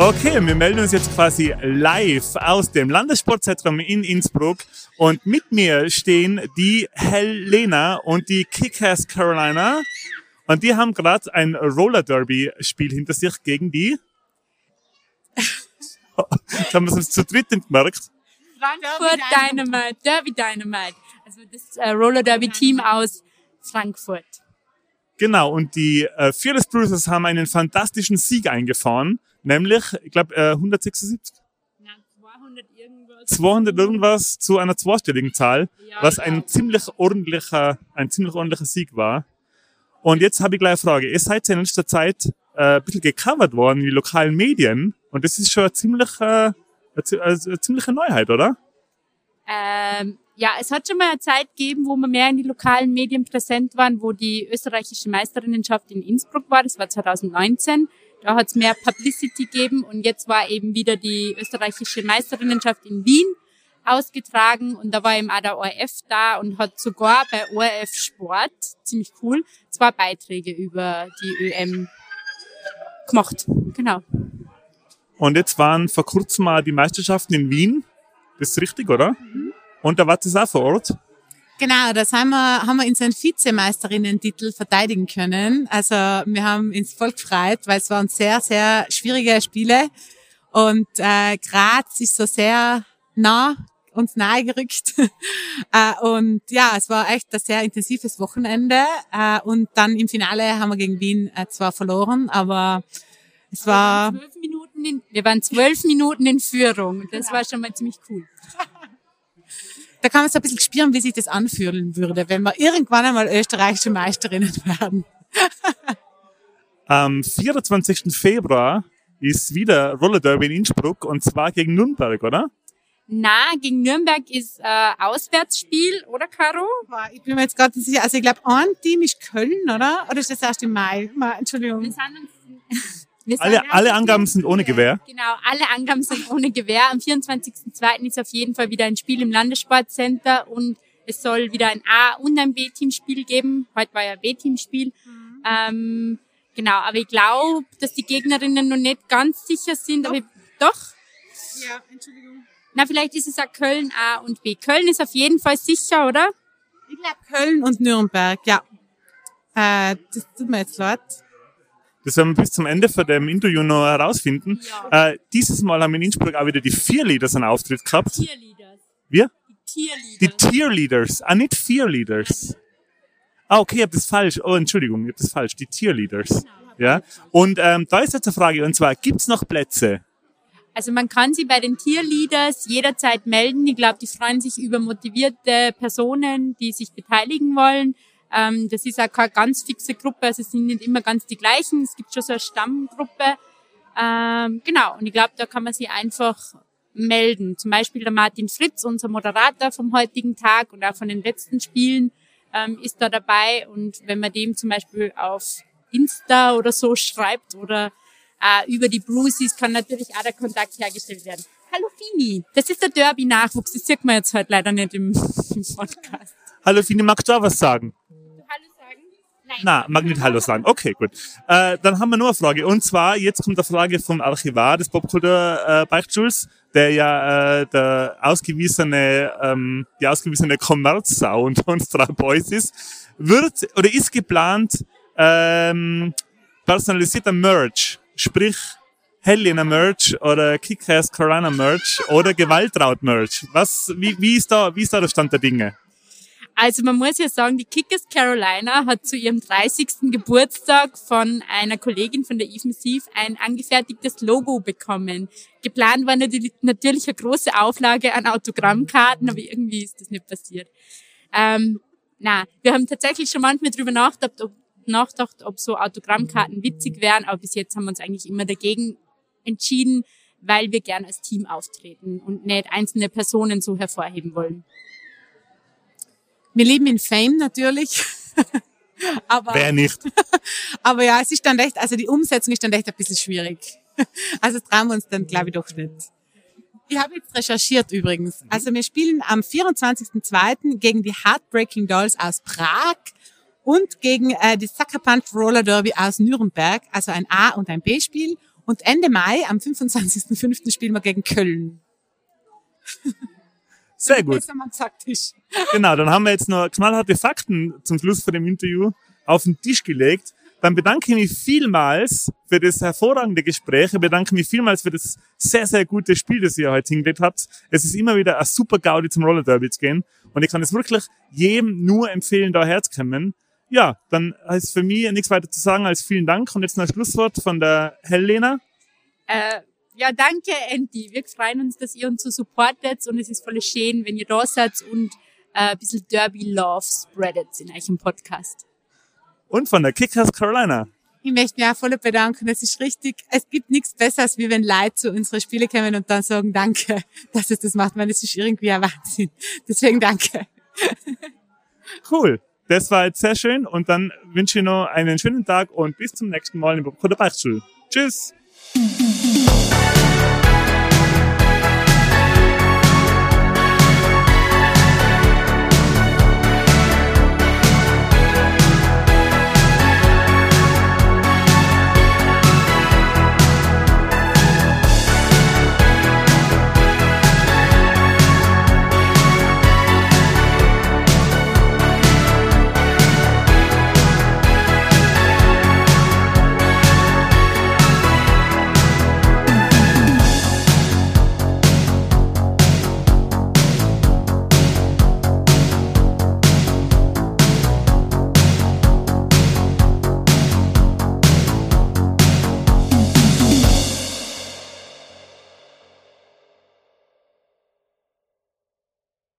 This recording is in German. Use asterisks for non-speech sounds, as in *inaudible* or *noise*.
Okay, wir melden uns jetzt quasi live aus dem Landessportzentrum in Innsbruck und mit mir stehen die Helena und die Kickers Carolina und die haben gerade ein Roller Derby Spiel hinter sich gegen die. *laughs* das haben wir uns zu dritt gemerkt. Frankfurt Dynamite, Derby Dynamite. Also das äh, Roller Derby Team aus Frankfurt. Genau, und die äh, Fearless Bruisers haben einen fantastischen Sieg eingefahren, nämlich, ich glaube, äh, 176. Ja, 200 irgendwas. 200 irgendwas zu einer zweistelligen Zahl, Ja, was genau. ein ziemlich ordentlicher, ein ziemlich ordentlicher Sieg war. Und jetzt habe ich gleich eine Frage. Ihr seid ja in letzter Zeit äh, ein bisschen gecovert worden in die lokalen Medien und das ist schon eine ziemliche, eine, also eine ziemliche Neuheit, oder? Ähm, ja, es hat schon mal eine Zeit gegeben, wo wir mehr in die lokalen Medien präsent waren, wo die österreichische Meisterinnenschaft in Innsbruck war. Das war 2019. Da hat es mehr Publicity gegeben und jetzt war eben wieder die österreichische Meisterinnenschaft in Wien ausgetragen und da war eben auch der ORF da und hat sogar bei ORF Sport, ziemlich cool, zwei Beiträge über die ÖM gemacht. Genau. Und jetzt waren vor kurzem mal die Meisterschaften in Wien. Das ist richtig, oder? Und da war das auch vor Ort. Genau, das haben wir, haben wir unseren Vizemeisterinnen-Titel verteidigen können. Also wir haben ins Volk gefreut, weil es waren sehr, sehr schwierige Spiele. Und äh, Graz ist so sehr nah uns nahe gerückt. *laughs* äh, und ja, es war echt ein sehr intensives Wochenende. Äh, und dann im Finale haben wir gegen Wien äh, zwar verloren, aber es war Minuten in, wir waren zwölf Minuten in Führung. Das war schon mal ziemlich cool. da kann man so ein bisschen spüren, wie sich das anfühlen würde, wenn wir irgendwann einmal österreichische Meisterinnen werden. Am 24. Februar ist wieder Roller Derby in Innsbruck und zwar gegen Nürnberg, oder? Na, gegen Nürnberg ist äh, Auswärtsspiel, oder Caro? Ich bin mir jetzt gerade nicht sicher. Also ich glaube, ein Team ist Köln, oder? Oder ist das erst im Mai? Ma, Wir Entschuldigung. sind uns, Alle, alle Angaben sind ohne Gewehr. Genau, alle Angaben sind ohne Gewehr. Am 24.02. ist auf jeden Fall wieder ein Spiel im Landessportcenter und es soll wieder ein A- und ein B-Team-Spiel geben. Heute war ja ein B-Team-Spiel. Ähm, genau, aber ich glaube, dass die Gegnerinnen noch nicht ganz sicher sind. Aber ich, doch? Ja, Entschuldigung. Na, vielleicht ist es auch Köln A und B. Köln ist auf jeden Fall sicher, oder? Ich glaube Köln und Nürnberg, ja. Äh, das tut mir jetzt leid. Das werden wir bis zum Ende von dem Interview noch herausfinden. Äh, dieses Mal haben wir in Innsbruck auch wieder die Vier Leaders einen Auftritt gehabt. Cheerleaders. Wir? Die Die Cheerleaders. Tier Leaders. Ah, nicht Fear Leaders. Ah, okay, ich hab das falsch. Oh, Entschuldigung, ich hab das falsch. Die Tier Leaders. Ja. Und ähm, da ist jetzt eine Frage, und zwar, gibt's noch Plätze? Also man kann sie bei den Tierleaders jederzeit melden. Ich glaube, die freuen sich über motivierte Personen, die sich beteiligen wollen. Ähm, das ist auch keine ganz fixe Gruppe, also es sind nicht immer ganz die gleichen. Es gibt schon so eine Stammgruppe. Ähm, genau, und ich glaube, da kann man sie einfach melden. Zum Beispiel der Martin Fritz, unser Moderator vom heutigen Tag und auch von den letzten Spielen, ähm, ist da dabei. Und wenn man dem zum Beispiel auf Insta oder so schreibt oder äh, über die Brucies kann natürlich auch der Kontakt hergestellt werden. Hallo Fini, das ist der Derby-Nachwuchs, das sieht man jetzt halt leider nicht im, *laughs* im Podcast. Hallo Fini, magst du auch was sagen? Na, mag nicht Hallo *laughs* sagen. Okay, gut. Äh, dann haben wir nur eine Frage. Und zwar, jetzt kommt eine Frage vom Archivar des Popkultur äh, Beichtstuhls, der ja äh, der ausgewiesene, ähm, die ausgewiesene Kommerzsau *laughs* unter uns drei Boys ist. Wird oder ist geplant ähm, personalisierter Merch, sprich Helena Merch oder Kick-Ass Carolina Merch oder Gewaltraut Merch. Was, wie, wie ist da, wie ist da der Stand der Dinge? Also man muss ja sagen, die Kickers Carolina hat zu ihrem 30. Geburtstag von einer Kollegin von der Eve Massive ein angefertigtes Logo bekommen. Geplant war natürlich eine große Auflage an Autogrammkarten, aber irgendwie ist das nicht passiert. Ähm, na, wir haben tatsächlich schon manchmal drüber nachgedacht, ob, nachgedacht, ob so Autogrammkarten witzig wären, aber bis jetzt haben wir uns eigentlich immer dagegen entschieden, weil wir gern als Team auftreten und nicht einzelne Personen so hervorheben wollen. Wir leben in Fame natürlich. *laughs* aber, Wer nicht? *laughs* aber ja, es ist dann echt, also die Umsetzung ist dann echt ein bisschen schwierig. *laughs* Also trauen wir uns dann, glaube ich, doch nicht. Ich habe jetzt recherchiert übrigens. Also wir spielen am 24.02. gegen die Heartbreaking Dolls aus Prag und gegen äh, die Sucker Punch Roller Derby aus Nürnberg, also ein A- und ein B-Spiel. Und Ende Mai, am 25.05. spielen wir gegen Köln. Sehr gut. Genau, dann haben wir jetzt noch knallharte Fakten zum Schluss von dem Interview auf den Tisch gelegt. Dann bedanke ich mich vielmals für das hervorragende Gespräch. Ich bedanke mich vielmals für das sehr, sehr gute Spiel, das ihr heute hingelegt habt. Es ist immer wieder ein super Gaudi zum Roller Derby zu gehen. Und ich kann es wirklich jedem nur empfehlen, da herzukommen. Ja, dann ist für mich nichts weiter zu sagen als vielen Dank. Und jetzt noch ein Schlusswort von der Helena. Äh, ja, danke, Andy. Wir freuen uns, dass ihr uns so supportet und es ist voll schön, wenn ihr da seid und äh, ein bisschen Derby Love spreadet in eurem Podcast. Und von der Kickers Carolina. Ich möchte mich auch voll bedanken. Es ist richtig, es gibt nichts Besseres, wie wenn Leute zu unseren Spiele kommen und dann sagen, danke, *laughs* dass es das macht, weil es ist irgendwie ein Wahnsinn. *laughs* Deswegen danke. Cool. Das war jetzt sehr schön und dann wünsche ich noch einen schönen Tag und bis zum nächsten Mal im Bobcoder Beichtstuhl. Tschüss! Bye.